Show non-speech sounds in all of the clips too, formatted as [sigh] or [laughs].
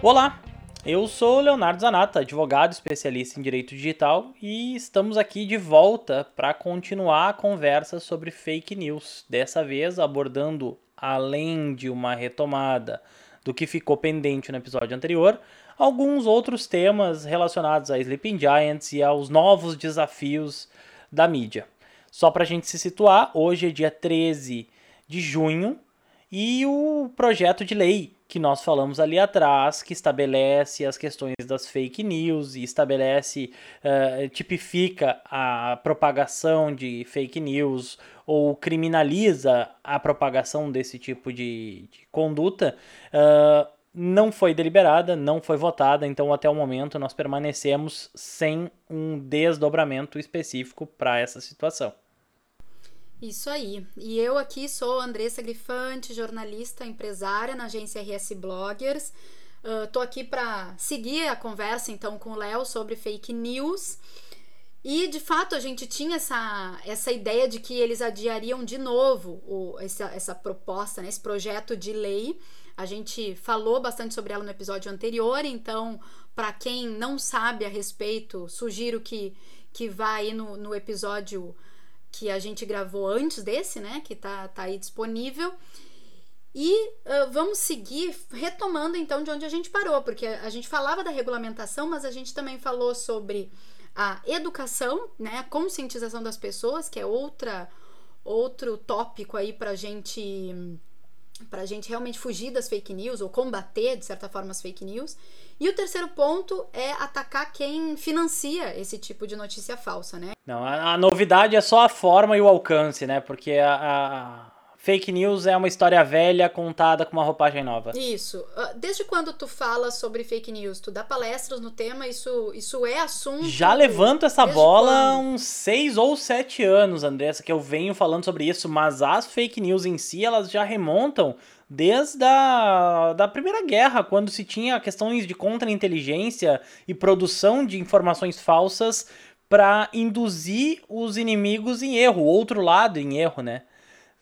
Olá, eu sou Leonardo Zanata, advogado especialista em direito digital e estamos aqui de volta para continuar a conversa sobre fake news. Dessa vez abordando, além de uma retomada do que ficou pendente no episódio anterior, alguns outros temas relacionados a Sleeping Giants e aos novos desafios da mídia. Só para a gente se situar, hoje é dia 13 de junho e o projeto de lei que nós falamos ali atrás, que estabelece as questões das fake news e estabelece, uh, tipifica a propagação de fake news ou criminaliza a propagação desse tipo de, de conduta, uh, não foi deliberada, não foi votada, então até o momento nós permanecemos sem um desdobramento específico para essa situação. Isso aí. E eu aqui sou Andressa Grifante, jornalista, empresária na agência RS Bloggers. Uh, tô aqui para seguir a conversa então com o Léo sobre fake news. E de fato a gente tinha essa, essa ideia de que eles adiariam de novo o, essa, essa proposta, né, esse projeto de lei. A gente falou bastante sobre ela no episódio anterior, então, para quem não sabe a respeito, sugiro que, que vá aí no, no episódio que a gente gravou antes desse, né? Que tá, tá aí disponível. E uh, vamos seguir retomando então de onde a gente parou, porque a gente falava da regulamentação, mas a gente também falou sobre a educação, né, a conscientização das pessoas, que é outra outro tópico aí pra gente pra gente realmente fugir das fake news ou combater de certa forma as fake news. E o terceiro ponto é atacar quem financia esse tipo de notícia falsa, né? Não, a, a novidade é só a forma e o alcance, né? Porque a, a, fake news é uma história velha contada com uma roupagem nova. Isso. Ah, desde quando tu fala sobre fake news? Tu dá palestras no tema? Isso, isso é assunto? Já levanto essa bola há uns seis ou sete anos, Andressa, que eu venho falando sobre isso, mas as fake news em si, elas já remontam desde a da Primeira Guerra, quando se tinha questões de contra-inteligência e produção de informações falsas para induzir os inimigos em erro, o outro lado em erro, né?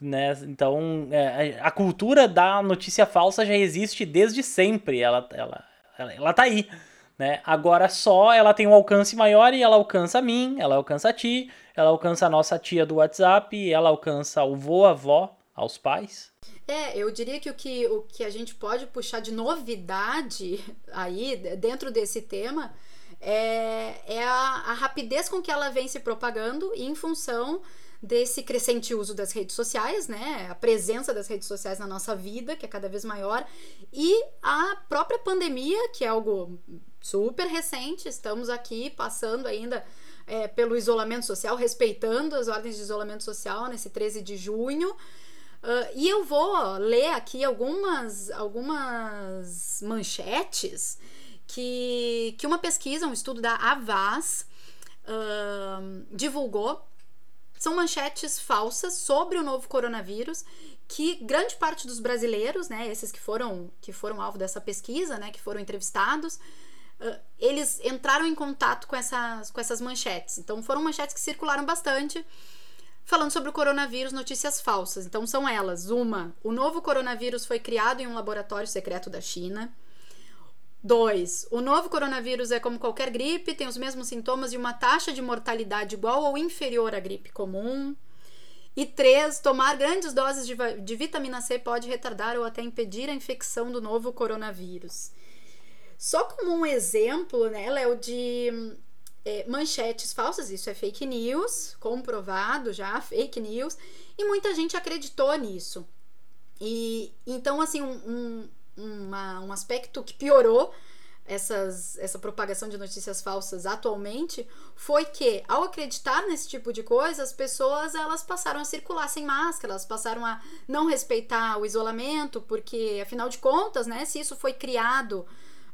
Né? Então, é, a cultura da notícia falsa já existe desde sempre, ela, ela, ela, ela tá aí. Né? Agora só ela tem um alcance maior e ela alcança a mim, ela alcança a ti, ela alcança a nossa tia do WhatsApp, ela alcança o vô, a avó, aos pais. É, eu diria que o que, o que a gente pode puxar de novidade [laughs] aí dentro desse tema é, é a, a rapidez com que ela vem se propagando em função desse crescente uso das redes sociais, né? A presença das redes sociais na nossa vida, que é cada vez maior, e a própria pandemia, que é algo super recente. Estamos aqui passando ainda é, pelo isolamento social, respeitando as ordens de isolamento social nesse 13 de junho. Uh, e eu vou ler aqui algumas, algumas manchetes que, que uma pesquisa, um estudo da Avaz, uh, divulgou. São manchetes falsas sobre o novo coronavírus que grande parte dos brasileiros, né, esses que foram que foram alvo dessa pesquisa, né, que foram entrevistados, uh, eles entraram em contato com essas com essas manchetes. Então foram manchetes que circularam bastante falando sobre o coronavírus, notícias falsas. Então são elas: uma, o novo coronavírus foi criado em um laboratório secreto da China. 2. O novo coronavírus é como qualquer gripe, tem os mesmos sintomas e uma taxa de mortalidade igual ou inferior à gripe comum. E 3. Tomar grandes doses de, de, vitamina C pode retardar ou até impedir a infecção do novo coronavírus. Só como um exemplo, né, Léo, de é, manchetes falsas, isso é fake news, comprovado já, fake news, e muita gente acreditou nisso. E então, assim, um, um, uma, um aspecto que piorou essas, essa propagação de notícias falsas atualmente foi que, ao acreditar nesse tipo de coisa, as pessoas elas passaram a circular sem máscara, elas passaram a não respeitar o isolamento, porque, afinal de contas, né, se isso foi criado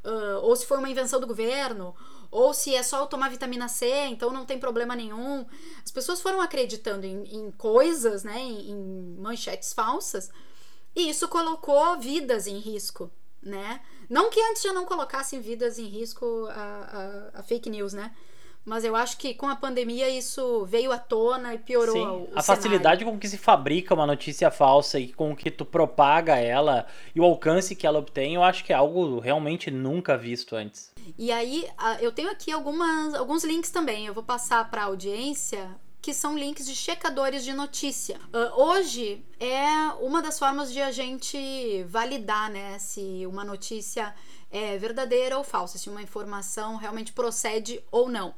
uh, ou se foi uma invenção do governo ou se é só tomar vitamina C, então não tem problema nenhum. As pessoas foram acreditando em, em coisas, né, em, em manchetes falsas, e isso colocou vidas em risco, né? Não que antes já não colocassem vidas em risco a, a, a fake news, né? Mas eu acho que com a pandemia isso veio à tona e piorou Sim, o, o A facilidade com que se fabrica uma notícia falsa e com que tu propaga ela e o alcance que ela obtém, eu acho que é algo realmente nunca visto antes. E aí, eu tenho aqui algumas, alguns links também. Eu vou passar para a audiência que são links de checadores de notícia. Uh, hoje é uma das formas de a gente validar né, se uma notícia é verdadeira ou falsa, se uma informação realmente procede ou não.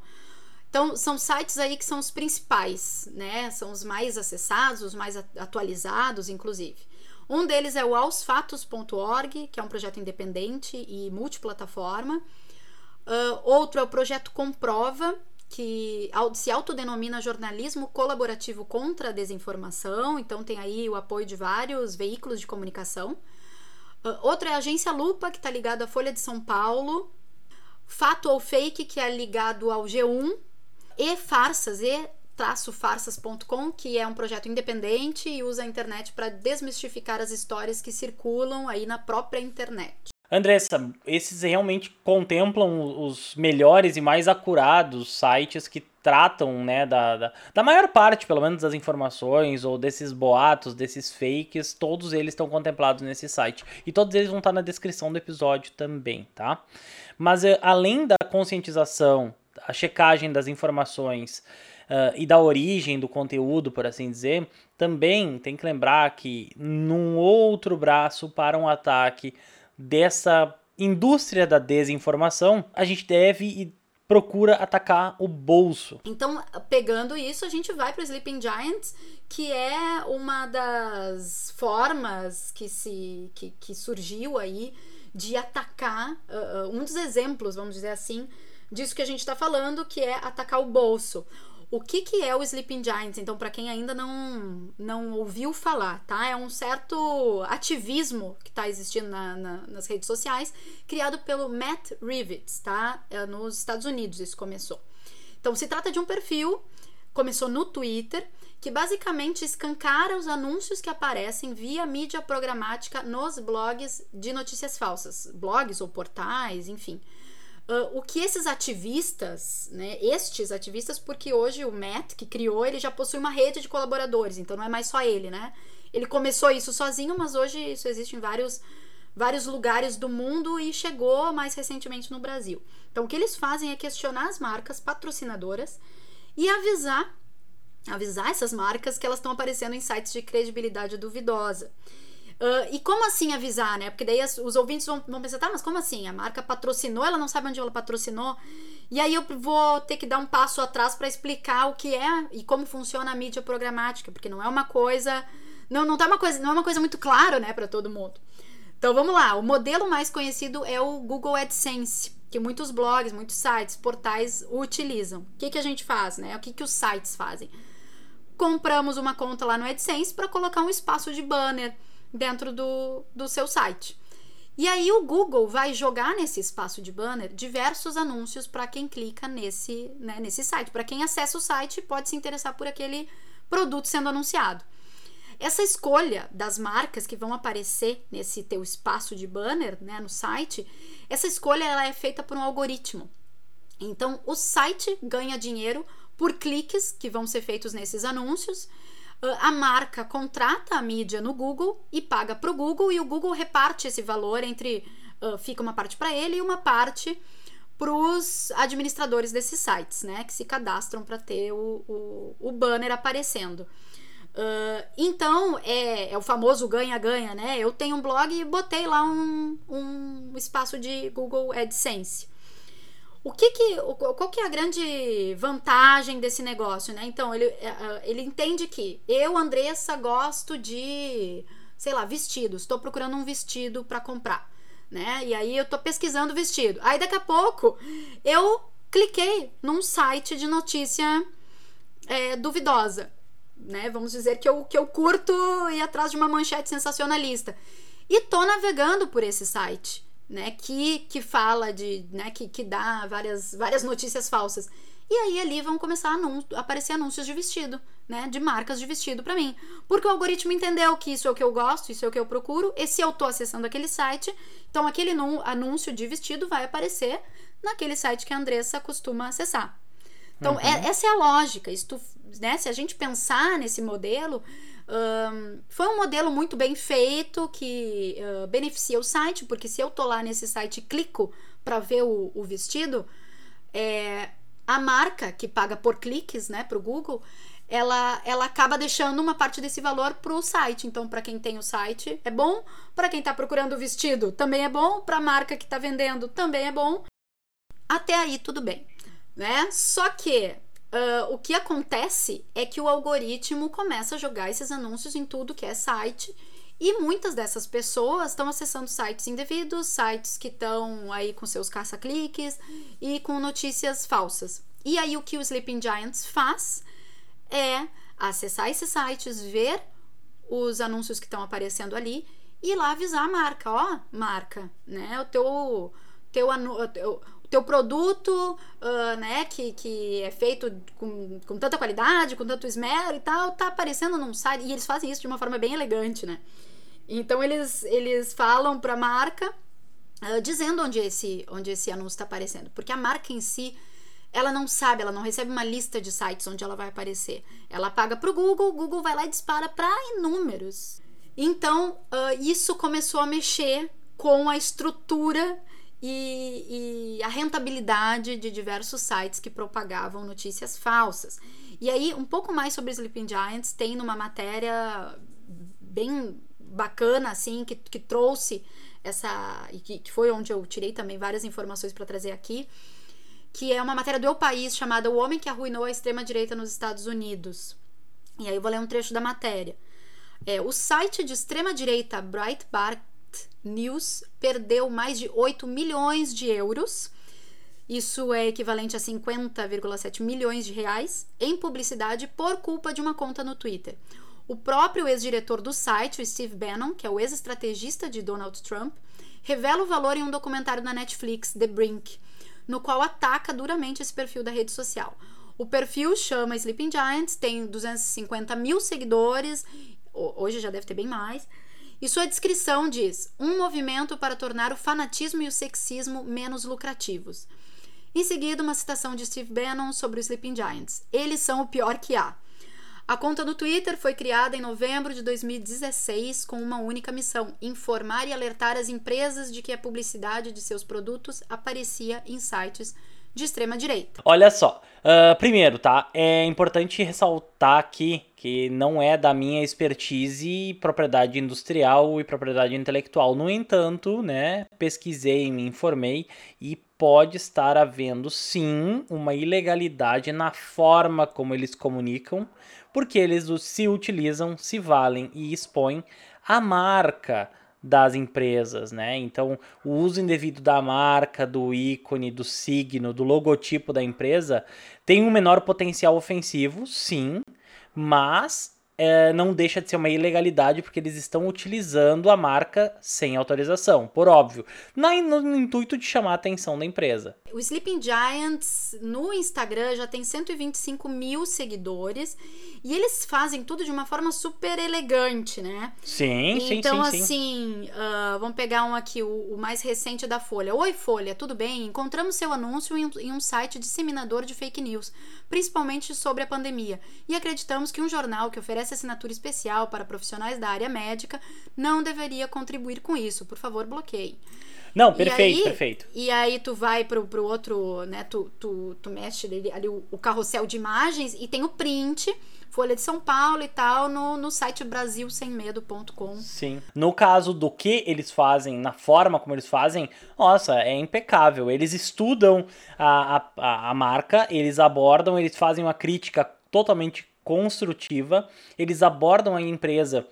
Então, são sites aí que são os principais, né? São os mais acessados, os mais atualizados, inclusive. Um deles é o aosfatos.org, que é um projeto independente e multiplataforma. Uh, outro é o projeto Comprova, que se autodenomina jornalismo colaborativo contra a desinformação, então tem aí o apoio de vários veículos de comunicação. Uh, outro é a agência Lupa, que está ligado à Folha de São Paulo. Fato ou Fake, que é ligado ao G1. E Farsas, e farsas.com, que é um projeto independente e usa a internet para desmistificar as histórias que circulam aí na própria internet. Andressa, esses realmente contemplam os melhores e mais acurados sites que tratam, né, da, da, da, maior parte, pelo menos, das informações ou desses boatos, desses fakes, todos eles estão contemplados nesse site. E todos eles vão estar na descrição do episódio também, tá? Mas eh, além da conscientização, a checagem das informações uh, e da origem do conteúdo, por assim dizer, também tem que lembrar que num outro braço para um ataque dessa indústria da desinformação, a gente deve e procura atacar o bolso. Então, pegando isso, a gente vai para Sleeping Giants, que é uma das formas que se que, que surgiu aí de atacar uh, um dos exemplos, vamos dizer assim, disso que a gente está falando, que é atacar o bolso. O que, que é o Sleeping Giants? Então, para quem ainda não, não ouviu falar, tá? É um certo ativismo que está existindo na, na, nas redes sociais, criado pelo Matt Rivets, tá? É nos Estados Unidos isso começou. Então, se trata de um perfil, começou no Twitter, que basicamente escancara os anúncios que aparecem via mídia programática nos blogs de notícias falsas, blogs ou portais, enfim. Uh, o que esses ativistas, né, estes ativistas, porque hoje o Matt, que criou, ele já possui uma rede de colaboradores, então não é mais só ele, né? Ele começou isso sozinho, mas hoje isso existe em vários, vários lugares do mundo e chegou mais recentemente no Brasil. Então o que eles fazem é questionar as marcas patrocinadoras e avisar avisar essas marcas que elas estão aparecendo em sites de credibilidade duvidosa. Uh, e como assim avisar, né? Porque daí as, os ouvintes vão, vão pensar, tá, mas como assim? A marca patrocinou, ela não sabe onde ela patrocinou. E aí eu vou ter que dar um passo atrás para explicar o que é e como funciona a mídia programática, porque não é uma coisa. Não, não, tá uma coisa, não é uma coisa muito clara, né, para todo mundo. Então vamos lá. O modelo mais conhecido é o Google AdSense, que muitos blogs, muitos sites, portais utilizam. O que, que a gente faz, né? O que, que os sites fazem? Compramos uma conta lá no AdSense para colocar um espaço de banner dentro do, do seu site. E aí o Google vai jogar nesse espaço de banner diversos anúncios para quem clica nesse, né, nesse site. Para quem acessa o site pode se interessar por aquele produto sendo anunciado. Essa escolha das marcas que vão aparecer nesse teu espaço de banner, né, no site, essa escolha ela é feita por um algoritmo. Então o site ganha dinheiro por cliques que vão ser feitos nesses anúncios a marca contrata a mídia no Google e paga para o Google e o Google reparte esse valor entre uh, fica uma parte para ele e uma parte para os administradores desses sites, né, que se cadastram para ter o, o, o, banner aparecendo. Uh, então é, é, o famoso ganha-ganha, né? Eu tenho um blog e botei lá um, um espaço de Google AdSense. O que que, qual que é a grande vantagem desse negócio, né? Então, ele, é, é, ele entende que eu, Andressa, gosto de, sei lá, vestidos. Estou procurando um vestido para comprar, né? E aí eu tô pesquisando vestido. Aí daqui a pouco eu cliquei num site de notícia é, duvidosa, né? Vamos dizer que eu, que eu curto ir atrás de uma manchete sensacionalista. E tô navegando por esse site né, que, que fala de, né, que, que dá várias, várias notícias falsas. E aí ali vão começar a aparecer anúncios de vestido, né, de marcas de vestido para mim, porque o algoritmo entendeu que isso é o que eu gosto, isso é o que eu procuro, e se eu tô acessando aquele site, então aquele anúncio de vestido vai aparecer naquele site que a Andressa costuma acessar. Então, é, uhum. é, essa é a lógica. Isso, né, se a gente pensar nesse modelo, um, foi um modelo muito bem feito que uh, beneficia o site, porque se eu tô lá nesse site e clico para ver o, o vestido, é, a marca que paga por cliques, né, para o Google, ela, ela acaba deixando uma parte desse valor para o site. Então, para quem tem o site, é bom. Para quem está procurando o vestido, também é bom. Para a marca que está vendendo, também é bom. Até aí, tudo bem. Né? Só que uh, o que acontece é que o algoritmo começa a jogar esses anúncios em tudo que é site. E muitas dessas pessoas estão acessando sites indevidos, sites que estão aí com seus caça-cliques e com notícias falsas. E aí o que o Sleeping Giants faz é acessar esses sites, ver os anúncios que estão aparecendo ali e lá avisar a marca, ó, marca, né? O teu teu, teu, teu produto, uh, né, que, que é feito com, com tanta qualidade, com tanto esmero e tal, tá aparecendo num site. E eles fazem isso de uma forma bem elegante, né? Então eles, eles falam pra marca uh, dizendo onde esse, onde esse anúncio está aparecendo. Porque a marca em si ela não sabe, ela não recebe uma lista de sites onde ela vai aparecer. Ela paga para o Google, o Google vai lá e dispara para inúmeros. Então, uh, isso começou a mexer com a estrutura e, e, a rentabilidade de diversos sites que propagavam notícias falsas. E aí, um pouco mais sobre Sleeping Giants tem numa matéria bem bacana, assim, que, que trouxe essa. e que, que foi onde eu tirei também várias informações para trazer aqui que é uma matéria do El País chamada O Homem que Arruinou a Extrema-Direita nos Estados Unidos. E aí eu vou ler um trecho da matéria. É, o site de extrema-direita Breitbart News perdeu mais de 8 milhões de euros. Isso é equivalente a 50,7 milhões de reais em publicidade por culpa de uma conta no Twitter. O próprio ex-diretor do site, o Steve Bannon, que é o ex-estrategista de Donald Trump, revela o valor em um documentário da Netflix, The Brink, no qual ataca duramente esse perfil da rede social. O perfil chama Sleeping Giants, tem 250 mil seguidores, hoje já deve ter bem mais. E sua descrição diz: um movimento para tornar o fanatismo e o sexismo menos lucrativos. Em seguida, uma citação de Steve Bannon sobre os Sleeping Giants: eles são o pior que há. A conta do Twitter foi criada em novembro de 2016 com uma única missão: informar e alertar as empresas de que a publicidade de seus produtos aparecia em sites de extrema direita. Olha só, uh, primeiro, tá? É importante ressaltar aqui que não é da minha expertise propriedade industrial e propriedade intelectual. No entanto, né, pesquisei, me informei e pode estar havendo sim uma ilegalidade na forma como eles comunicam, porque eles se utilizam, se valem e expõem a marca das empresas, né? Então, o uso indevido da marca, do ícone, do signo, do logotipo da empresa tem um menor potencial ofensivo, sim, mas é, não deixa de ser uma ilegalidade porque eles estão utilizando a marca sem autorização, por óbvio, no, no, intuito de chamar a atenção da empresa. O Sleeping Giants no Instagram já tem 125 mil seguidores e eles fazem tudo de uma forma super elegante, né? Sim, sim, então, sim. Então, assim, uh, vamos pegar um aqui, o, o, mais recente da Folha. Oi, Folha, tudo bem? Encontramos seu anúncio em, em um site disseminador de fake news, principalmente sobre a pandemia, e acreditamos que um jornal que oferece assinatura especial para profissionais da área médica não deveria contribuir com isso. Por favor, bloqueie. Não, perfeito, aí, perfeito. E aí tu vai pro, pro outro, né? Tu, tu, tu mexe ali, ali o, o carrossel de imagens e tem o print Folha de São Paulo e tal, no, no site brasilsemmedo.com. Sim. No caso do que eles fazem, na forma como eles fazem, nossa, é impecável. Eles estudam a, a, a marca, eles abordam, eles fazem uma crítica totalmente construtiva, eles abordam a empresa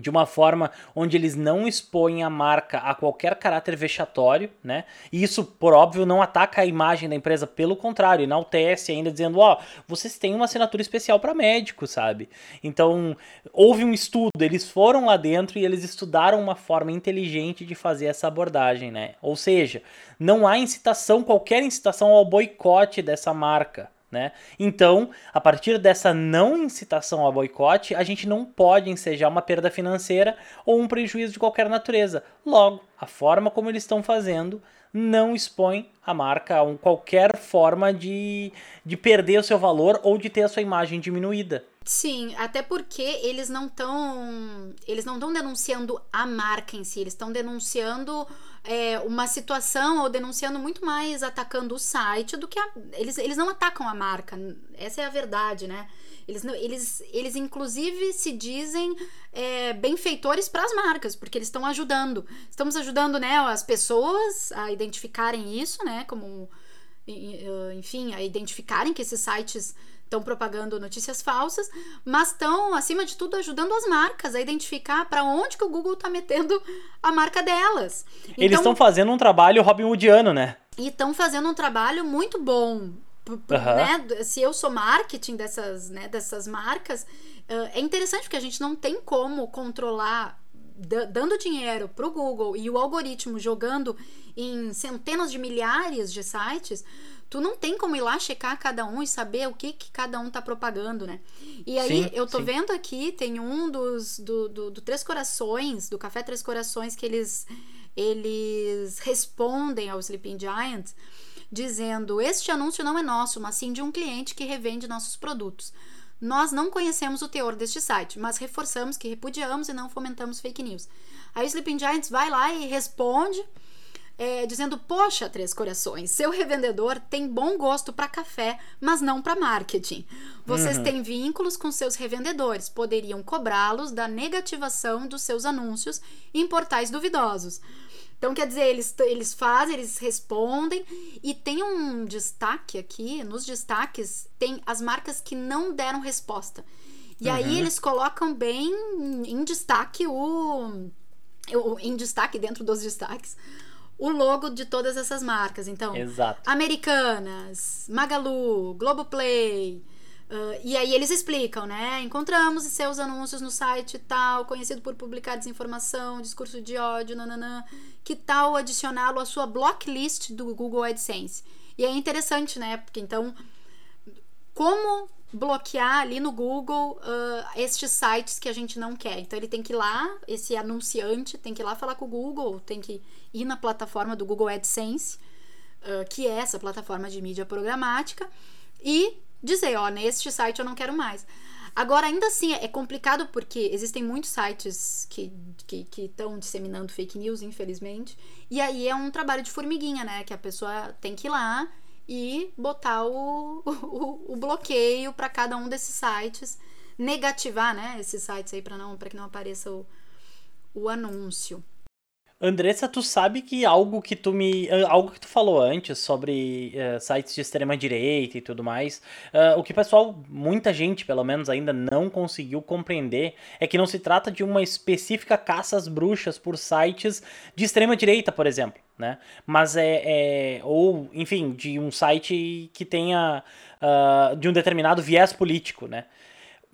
de uma forma onde eles não expõem a marca a qualquer caráter vexatório, né? E isso, por óbvio, não ataca a imagem da empresa, pelo contrário, enaltece ainda dizendo, ó, oh, vocês têm uma assinatura especial para médico, sabe? Então, houve um estudo, eles foram lá dentro e eles estudaram uma forma inteligente de fazer essa abordagem, né? Ou seja, não há incitação, qualquer incitação ao boicote dessa marca. Né? Então, a partir dessa não incitação ao boicote, a gente não pode ensejar uma perda financeira ou um prejuízo de qualquer natureza. Logo, a forma como eles estão fazendo não expõe a marca a qualquer forma de, de perder o seu valor ou de ter a sua imagem diminuída. Sim, até porque eles não estão. Eles não estão denunciando a marca em si, eles estão denunciando é, uma situação ou denunciando muito mais atacando o site do que a, eles, eles não atacam a marca. Essa é a verdade, né? Eles, eles, eles inclusive se dizem é, benfeitores para as marcas, porque eles estão ajudando. Estamos ajudando né, as pessoas a identificarem isso, né? Como, enfim, a identificarem que esses sites estão propagando notícias falsas, mas estão, acima de tudo, ajudando as marcas a identificar para onde que o Google está metendo a marca delas. Eles estão então, fazendo um trabalho Robin Hoodiano, né? E estão fazendo um trabalho muito bom. Uhum. Né? Se eu sou marketing dessas, né, dessas marcas, é interessante porque a gente não tem como controlar dando dinheiro para o Google e o algoritmo jogando em centenas de milhares de sites, tu não tem como ir lá checar cada um e saber o que, que cada um tá propagando, né? E aí, sim, eu tô sim. vendo aqui, tem um dos do, do, do, Três Corações, do Café Três Corações, que eles, eles respondem ao Sleeping Giants dizendo: Este anúncio não é nosso, mas sim de um cliente que revende nossos produtos. Nós não conhecemos o teor deste site, mas reforçamos que repudiamos e não fomentamos fake news. Aí o Sleeping Giants vai lá e responde é, dizendo: Poxa, Três Corações, seu revendedor tem bom gosto para café, mas não para marketing. Vocês uhum. têm vínculos com seus revendedores, poderiam cobrá-los da negativação dos seus anúncios em portais duvidosos. Então, quer dizer, eles, eles fazem, eles respondem, e tem um destaque aqui: nos destaques, tem as marcas que não deram resposta. E uhum. aí eles colocam bem em destaque o, o. Em destaque dentro dos destaques o logo de todas essas marcas. Então, Exato. Americanas, Magalu, Globoplay. Uh, e aí eles explicam, né? Encontramos seus anúncios no site tal, conhecido por publicar desinformação, discurso de ódio, nananã. Que tal adicioná-lo à sua blocklist do Google AdSense? E é interessante, né? Porque então, como bloquear ali no Google uh, estes sites que a gente não quer. Então ele tem que ir lá, esse anunciante tem que ir lá falar com o Google, tem que ir na plataforma do Google AdSense, uh, que é essa plataforma de mídia programática, e dizer, ó, neste site eu não quero mais. Agora, ainda assim, é complicado porque existem muitos sites que estão disseminando fake news, infelizmente. E aí é um trabalho de formiguinha, né? Que a pessoa tem que ir lá e botar [laughs] o, o, o bloqueio para cada um desses sites, negativar, né, esses sites aí para não para que não apareça o, o anúncio. Andressa, tu sabe que algo que tu me. Eh, algo que tu falou antes sobre uh, sites de extrema direita e tudo mais. Uh, o que pessoal, muita gente pelo menos, ainda não conseguiu compreender é que não se trata de uma específica caça às bruxas por sites de extrema direita, por exemplo. Né? Mas é, é. Ou, enfim, de um site que tenha. Uh, de um determinado viés político, né?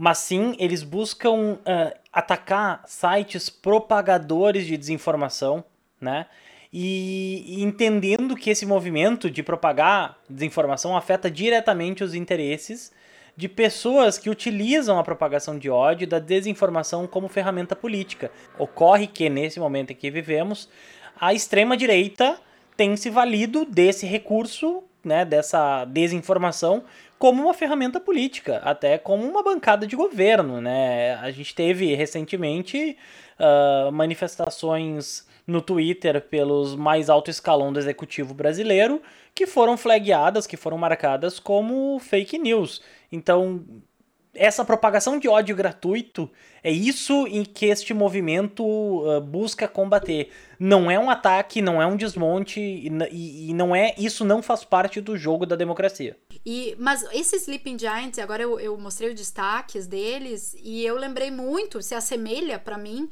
Mas sim eles buscam uh, atacar sites propagadores de desinformação, né? E, entendendo que esse movimento de propagar desinformação afeta diretamente os interesses de pessoas que utilizam a propagação de ódio e da desinformação como ferramenta política. Ocorre que, nesse momento em que vivemos, a extrema-direita tem se valido desse recurso, né, dessa desinformação, como uma ferramenta política, até como uma bancada de governo, né? A gente teve recentemente uh, manifestações no Twitter pelos mais alto escalão do executivo brasileiro que foram flagueadas, que foram marcadas como fake news. Então, essa propagação de ódio gratuito é isso em que este movimento uh, busca combater. Não é um ataque, não é um desmonte e, e, e, não é isso não faz parte do jogo da democracia. E mas esses Sleeping Giants, agora eu, eu mostrei os destaques deles e eu lembrei muito, se assemelha para mim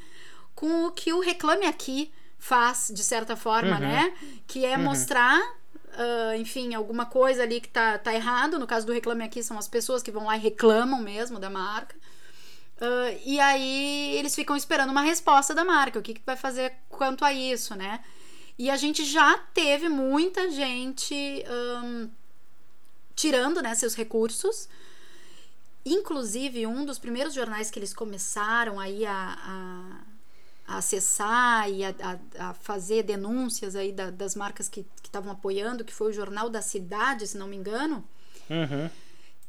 com o que o Reclame Aqui faz de certa forma, uhum. né? Que é uhum. mostrar uh, enfim, alguma coisa ali que tá, tá errado. No caso do Reclame Aqui, são as pessoas que vão lá e reclamam mesmo da marca. Uh, e aí eles ficam esperando uma resposta da marca. O que, que vai fazer quanto a isso, né? E a gente já teve muita gente um, tirando né, seus recursos. Inclusive, um dos primeiros jornais que eles começaram aí a, a, a acessar e a, a, a fazer denúncias aí da, das marcas que estavam apoiando, que foi o Jornal da Cidade, se não me engano. Uhum.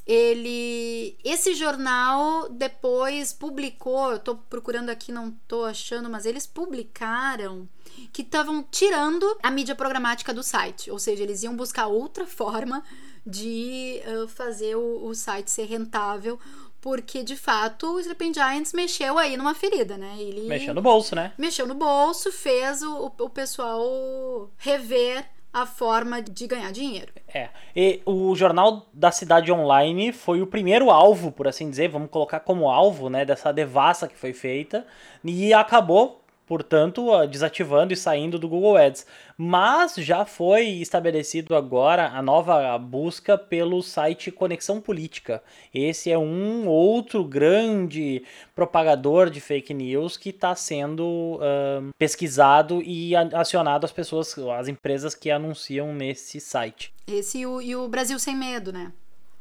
Ele, esse jornal depois publicou, eu estou procurando aqui, não estou achando, mas eles publicaram que estavam tirando a mídia programática do site, ou seja, eles iam buscar outra forma de uh, fazer o, o site ser rentável porque, de fato, o Sleeping Giants mexeu aí numa ferida, né? Ele mexeu no bolso, né? Mexeu no bolso, fez o, o pessoal rever a forma de ganhar dinheiro. É. E o Jornal da Cidade Online foi o primeiro alvo, por assim dizer, vamos colocar como alvo, né, dessa devassa que foi feita, e acabou portanto, desativando e saindo do Google Ads. Mas já foi estabelecido agora a nova busca pelo site Conexão Política. Esse é um outro grande propagador de fake news que está sendo uh, pesquisado e acionado as pessoas, as empresas que anunciam nesse site. Esse e o, e o Brasil Sem Medo, né?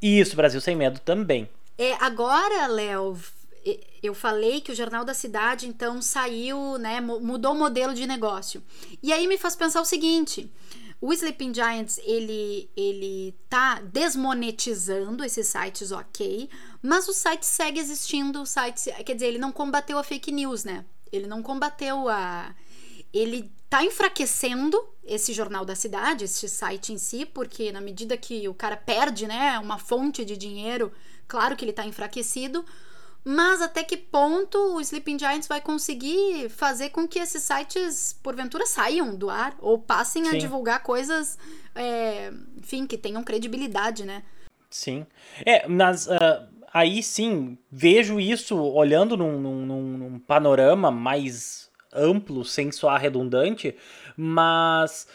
Isso, Brasil Sem Medo também. É, agora, Léo, eu falei que o Jornal da Cidade então saiu, né, mudou o modelo de negócio. E aí me faz pensar o seguinte, o Sleeping Giants, ele, ele tá desmonetizando esses sites, ok, mas o site segue existindo, o site, quer dizer, ele não combateu a fake news, né? Ele não combateu a... Ele tá enfraquecendo esse jornal da cidade, esse site em si, porque na medida que o cara perde, né, uma fonte de dinheiro, claro que ele tá enfraquecido, mas até que ponto o Sleeping Giants vai conseguir fazer com que esses sites, porventura, saiam do ar ou passem sim. a divulgar coisas, é, enfim, que tenham credibilidade, né? Sim. É, mas uh, aí sim, vejo isso olhando num, num, num panorama mais amplo, sem soar redundante, mas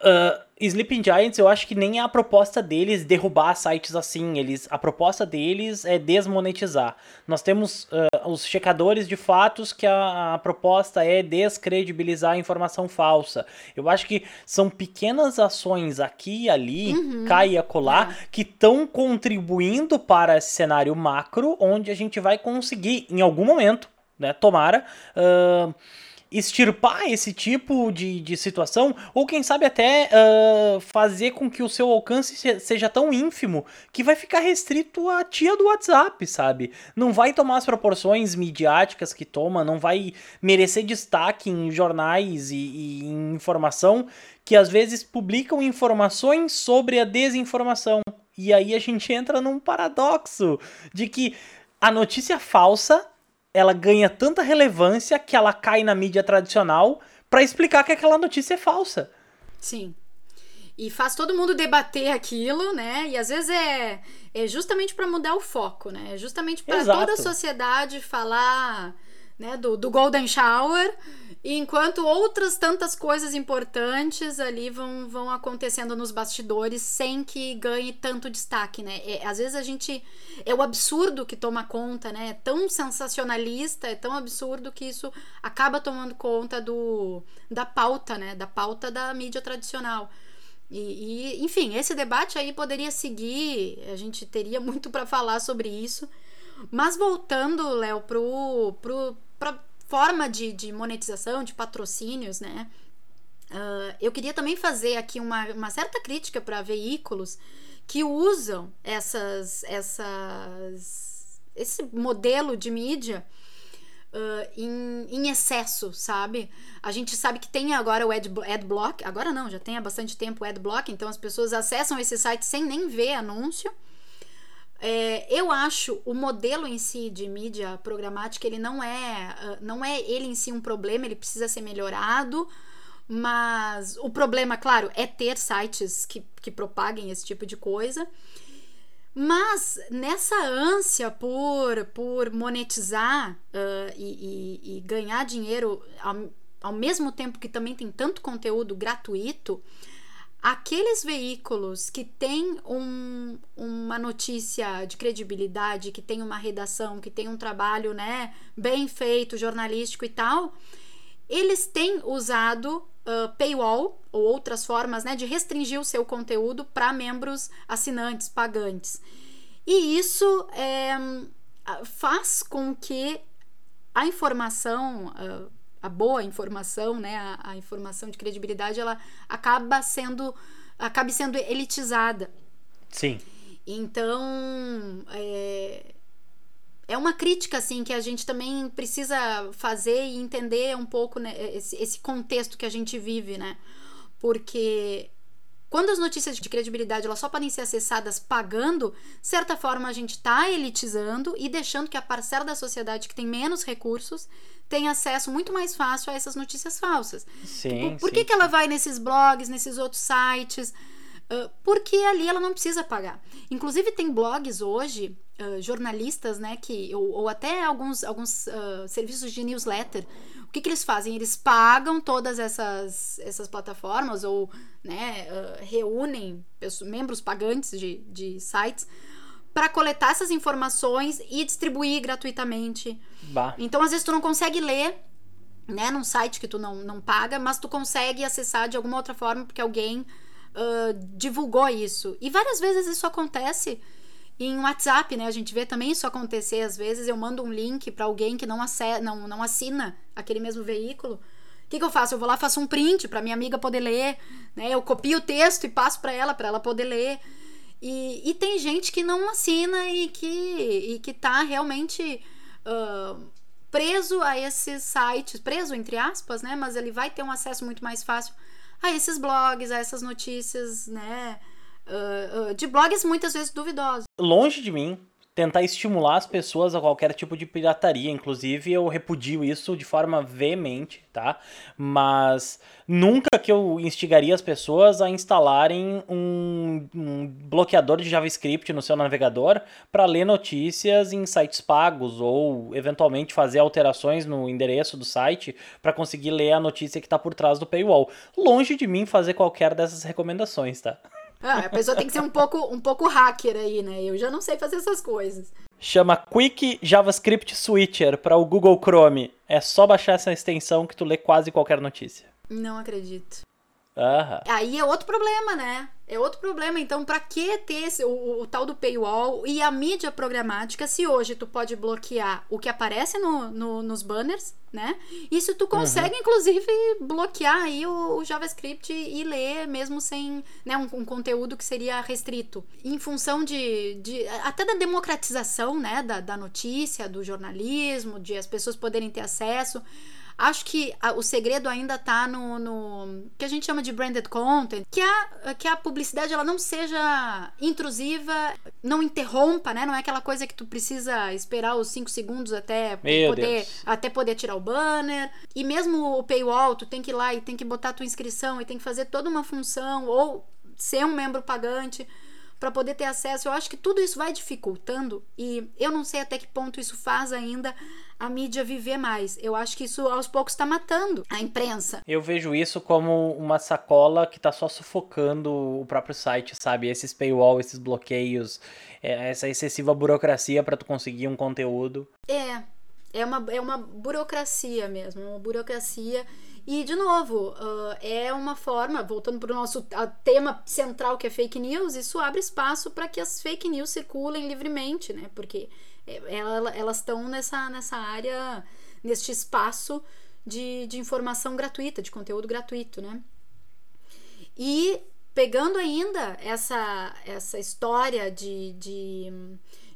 Uh, Sleeping Giants, eu acho que nem é a proposta deles derrubar sites assim. Eles, a proposta deles é desmonetizar. Nós temos uh, os checadores de fatos que a, a, proposta é descredibilizar a informação falsa. Eu acho que são pequenas ações aqui e ali, uhum. cá e acolá, é. que estão contribuindo para esse cenário macro, onde a gente vai conseguir, em algum momento, né, tomara. Uh, extirpar esse tipo de, de situação, ou quem sabe até uh, fazer com que o seu alcance seja tão ínfimo que vai ficar restrito à tia do WhatsApp, sabe? Não vai tomar as proporções midiáticas que toma, não vai merecer destaque em jornais e, e em informação que às vezes publicam informações sobre a desinformação. E aí a gente entra num paradoxo de que a notícia falsa ela ganha tanta relevância que ela cai na mídia tradicional para explicar que aquela notícia é falsa. Sim. E faz todo mundo debater aquilo, né? E às vezes é, é justamente para mudar o foco, né? É justamente para toda a sociedade falar né, do, do Golden Shower enquanto outras tantas coisas importantes ali vão, vão acontecendo nos bastidores sem que ganhe tanto destaque, né? É, às vezes a gente. É o absurdo que toma conta, né? É tão sensacionalista, é tão absurdo que isso acaba tomando conta do, da pauta, né? Da pauta da mídia tradicional. E, e enfim, esse debate aí poderia seguir, a gente teria [laughs] muito para falar sobre isso. Mas voltando, Léo, pro, pro, pra, forma de, de monetização, de patrocínios, né? Uh, eu queria também fazer aqui uma, uma certa crítica para veículos que usam essas, essas, esse modelo de mídia uh, em, em excesso, sabe? A gente sabe que tem agora o ad, adblock, agora não, já tem há bastante tempo o adblock, então as pessoas acessam esse site sem nem ver anúncio. É, eu acho o modelo em si de mídia programática ele não é ah, não é ele em si um problema ele precisa ser melhorado mas o problema claro é ter sites que, que propaguem esse tipo de coisa. Mas nessa ânsia por, por monetizar uh, e, e, e, ganhar dinheiro ao, ao mesmo tempo que também tem tanto conteúdo gratuito aqueles veículos que têm um, uma notícia de credibilidade, que tem uma redação, que tem um trabalho né, bem feito, jornalístico e tal, eles têm usado uh, paywall ou outras formas né, de restringir o seu conteúdo para membros assinantes, pagantes. E isso é, faz com que a informação uh, a boa informação, né, a, a, informação de credibilidade, ela acaba sendo, acabe sendo elitizada. Sim. Então, é, é uma crítica, assim, que a gente também precisa fazer e entender um pouco né, esse, esse contexto que a gente vive, né? Porque quando as notícias de credibilidade elas só podem ser acessadas pagando, de certa forma a gente está elitizando e deixando que a parcela da sociedade que tem menos recursos tenha acesso muito mais fácil a essas notícias falsas. Sim, por, por sim, que, que ela vai nesses blogs, nesses outros sites? Uh, porque ali ela não precisa pagar. Inclusive tem blogs hoje, uh, jornalistas, né, que ou, ou até alguns, alguns uh, serviços de newsletter o que, que eles fazem? Eles pagam todas essas, essas plataformas ou né, uh, reúnem pessoas, membros pagantes de, de sites para coletar essas informações e distribuir gratuitamente. Bah. Então, às vezes, tu não consegue ler né, num site que tu não, não paga, mas tu consegue acessar de alguma outra forma porque alguém uh, divulgou isso. E várias vezes isso acontece em WhatsApp, né? A gente vê também isso acontecer às vezes. Eu mando um link para alguém que não, não, não assina aquele mesmo veículo. O que, que eu faço? Eu vou lá, faço um print para minha amiga poder ler, né? Eu copio o texto e passo para ela, para ela poder ler. E, e, tem gente que não assina e que, e que tá realmente uh, preso a esses sites, preso entre aspas, né? Mas ele vai ter um acesso muito mais fácil a esses blogs, a essas notícias, né? Uh, de blogs muitas vezes duvidosos. Longe de mim tentar estimular as pessoas a qualquer tipo de pirataria. Inclusive, eu repudio isso de forma veemente, tá? Mas nunca que eu instigaria as pessoas a instalarem um, um bloqueador de JavaScript no seu navegador para ler notícias em sites pagos ou, eventualmente, fazer alterações no endereço do site para conseguir ler a notícia que está por trás do paywall. Longe de mim fazer qualquer dessas recomendações, tá? Ah, a pessoa tem que ser um pouco, um pouco hacker aí, né? Eu já não sei fazer essas coisas. Chama Quick JavaScript Switcher para o Google Chrome. É só baixar essa extensão que tu lê quase qualquer notícia. Não acredito. Aham. Aí é outro problema, né? É outro problema. Então, para que ter esse, o, o, tal do paywall e a mídia programática se hoje tu pode bloquear o que aparece no, no nos banners, né? Isso tu consegue, uhum. inclusive, bloquear aí o, o, JavaScript e ler mesmo sem né, um, um, conteúdo que seria restrito. Em função de, de até da democratização né, da, da notícia, do jornalismo, de as pessoas poderem ter acesso. Acho que a, o segredo ainda tá no, no, que a gente chama de branded content, que a, que a publicidade ela não seja intrusiva, não interrompa, né? Não é aquela coisa que tu precisa esperar os 5 segundos até poder, até poder tirar o banner. E mesmo o paywall, tu tem que ir lá e tem que botar tua inscrição e tem que fazer toda uma função ou ser um membro pagante para poder ter acesso. Eu acho que tudo isso vai dificultando e eu não sei até que ponto isso faz ainda a mídia viver mais. Eu acho que isso aos poucos está matando a imprensa. Eu vejo isso como uma sacola que está só sufocando o próprio site, sabe? Esses paywall, esses bloqueios, é, essa excessiva burocracia para tu conseguir um conteúdo. É, é uma, é uma burocracia mesmo, uma burocracia. E, de novo, uh, é uma forma, voltando para o nosso tema central que é fake news, isso abre espaço para que as fake news circulem livremente, né? Porque é, elas estão nessa, nessa área, neste espaço de, de informação gratuita, de conteúdo gratuito, né? E pegando ainda essa, essa história de, de,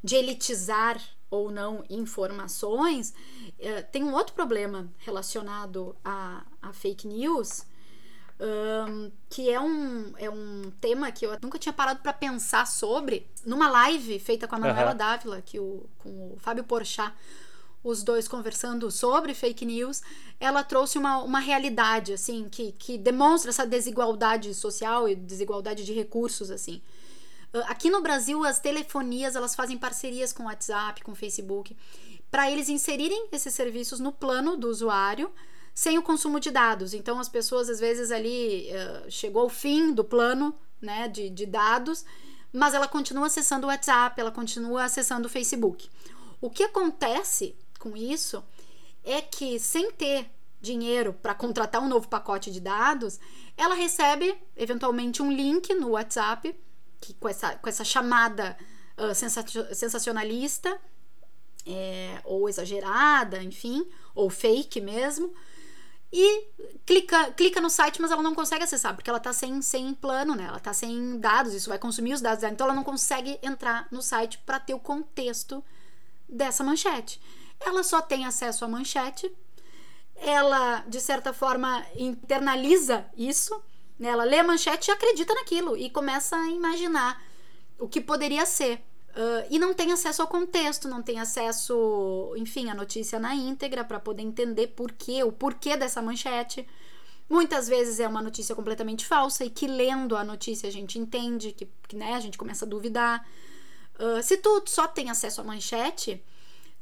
de elitizar ou não informações, é, tem um outro problema relacionado a, a fake news, um, que é um, é um tema que eu nunca tinha parado para pensar sobre. Numa live feita com a Manuela uhum. Dávila, que o, com o Fábio Porchat, os dois conversando sobre fake news, ela trouxe uma, uma realidade, assim, que, que demonstra essa desigualdade social e desigualdade de recursos, assim. Aqui no Brasil, as telefonias, elas fazem parcerias com o WhatsApp, com o Facebook, para eles inserirem esses serviços no plano do usuário, sem o consumo de dados. Então, as pessoas, às vezes, ali uh, chegou ao fim do plano né, de, de dados, mas ela continua acessando o WhatsApp, ela continua acessando o Facebook. O que acontece com isso é que, sem ter dinheiro para contratar um novo pacote de dados, ela recebe eventualmente um link no WhatsApp que, com, essa, com essa chamada uh, sensacionalista é, ou exagerada, enfim, ou fake mesmo, e clica, clica no site, mas ela não consegue acessar, porque ela tá sem, sem plano, né? Ela tá sem dados, isso vai consumir os dados dela. Então ela não consegue entrar no site para ter o contexto dessa manchete. Ela só tem acesso à manchete, ela, de certa forma, internaliza isso, né? ela lê a manchete e acredita naquilo e começa a imaginar o que poderia ser. Uh, e não tem acesso ao contexto, não tem acesso, enfim, à notícia na íntegra para poder entender por quê, o porquê dessa manchete. Muitas vezes é uma notícia completamente falsa e que lendo a notícia a gente entende, que, que né, a gente começa a duvidar. Uh, se tu só tem acesso à manchete,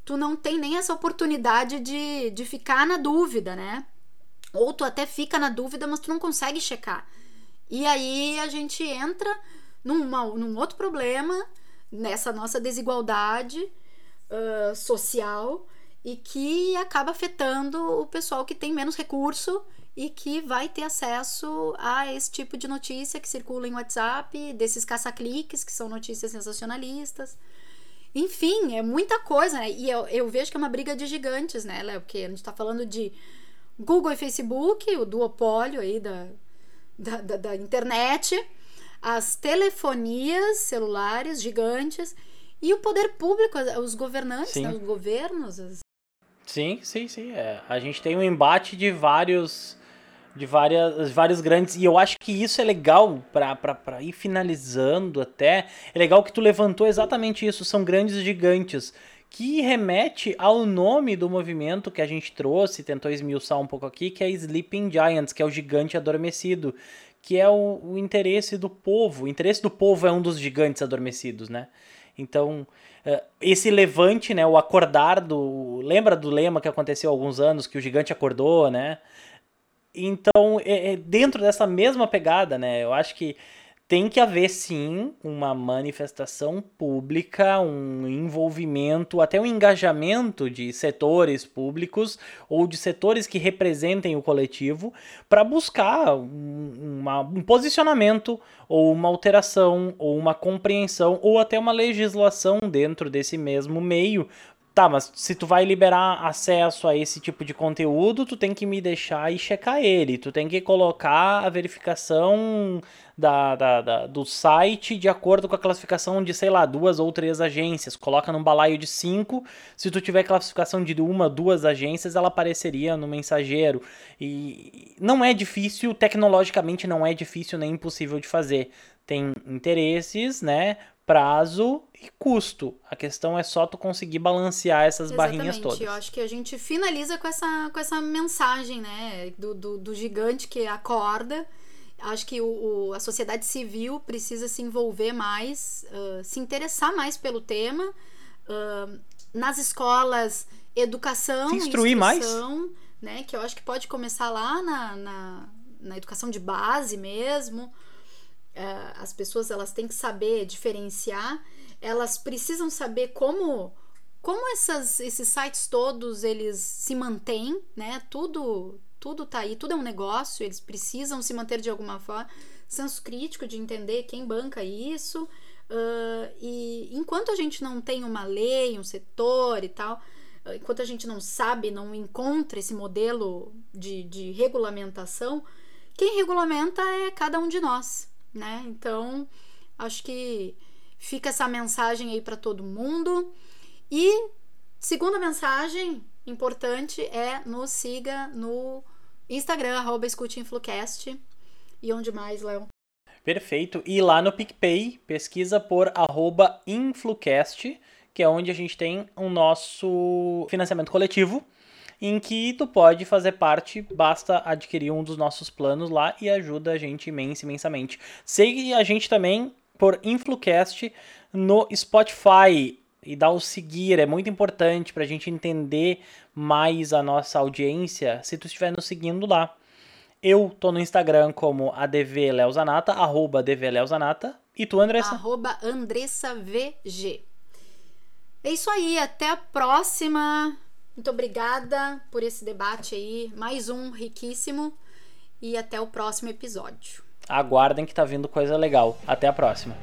tu não tem nem essa oportunidade de, de ficar na dúvida, né? Ou tu até fica na dúvida, mas tu não consegue checar. E aí a gente entra numa, num outro problema nessa nossa desigualdade uh, social e que acaba afetando o pessoal que tem menos recurso e que vai ter acesso a esse tipo de notícia que circula em WhatsApp, desses caça-cliques, que são notícias sensacionalistas. Enfim, é muita coisa, né? E eu, eu vejo que é uma briga de gigantes, né, Léo? Porque a gente está falando de Google e Facebook, o duopólio aí da, da, da, da internet as telefonias celulares gigantes e o poder público, os governantes, né, os governos. As... Sim, sim, sim. É, a gente tem um embate de vários de várias, vários grandes. E eu acho que isso é legal para ir finalizando até. É legal que tu levantou exatamente isso. São grandes gigantes. Que remete ao nome do movimento que a gente trouxe, tentou esmiuçar um pouco aqui, que é Sleeping Giants, que é o gigante adormecido que é o, o, interesse do povo. O interesse do povo é um dos gigantes adormecidos, né? Então, eh, esse levante, né, o acordar do... Lembra do lema que aconteceu há alguns anos, que o gigante acordou, né? Então, é, é dentro dessa mesma pegada, né? Eu acho que tem que haver sim uma manifestação pública, um envolvimento, até um engajamento de setores públicos ou de setores que representem o coletivo para buscar um, uma, um posicionamento ou uma alteração ou uma compreensão ou até uma legislação dentro desse mesmo meio Tá, mas se tu vai liberar acesso a esse tipo de conteúdo, tu tem que me deixar e checar ele. Tu tem que colocar a verificação da, da, da, do site de acordo com a classificação de, sei lá, duas ou três agências. Coloca num balaio de cinco. Se tu tiver classificação de uma, duas agências, ela apareceria no mensageiro. E não é difícil, tecnologicamente não é difícil nem impossível de fazer. Tem interesses, né? Prazo e custo. A questão é só tu conseguir balancear essas Exatamente. barrinhas todas. Eu acho que a gente finaliza com essa, com essa mensagem, né? Do, do, do gigante que acorda. Acho que o, o, a sociedade civil precisa se envolver mais, uh, se interessar mais pelo tema. Uh, nas escolas, educação, se instruir mais. Né, que eu acho que pode começar lá na, na, na educação de base mesmo. Uh, as pessoas elas têm que saber diferenciar, elas precisam saber como como essas, esses sites todos eles se mantêm, né? Tudo tudo tá aí, tudo é um negócio, eles precisam se manter de alguma forma. Senso crítico de entender quem banca isso. Uh, e enquanto a gente não tem uma lei, um setor e tal, enquanto a gente não sabe, não encontra esse modelo de, de regulamentação, quem regulamenta é cada um de nós né? Então, acho que fica essa mensagem aí para todo mundo. E segunda mensagem importante é nos siga no Instagram, arroba escuteinflucast. E onde mais, Léo? Perfeito. E lá no PicPay, pesquisa por arroba Influcast, que é onde a gente tem o nosso financiamento coletivo em que tu pode fazer parte, basta adquirir um dos nossos planos lá e ajuda a gente imensa, imensamente. Segue a gente também por Influcast no Spotify e dá o seguir, é muito importante para a gente entender mais a nossa audiência se tu estiver nos seguindo lá. Eu tô no Instagram como advleozanata, arroba advleozanata. E tu, Andressa? Arroba AndressaVG. É isso aí, até a próxima. Muito obrigada por esse debate aí, mais um riquíssimo e até o próximo episódio. Aguardem que tá vindo coisa legal. Até a próxima.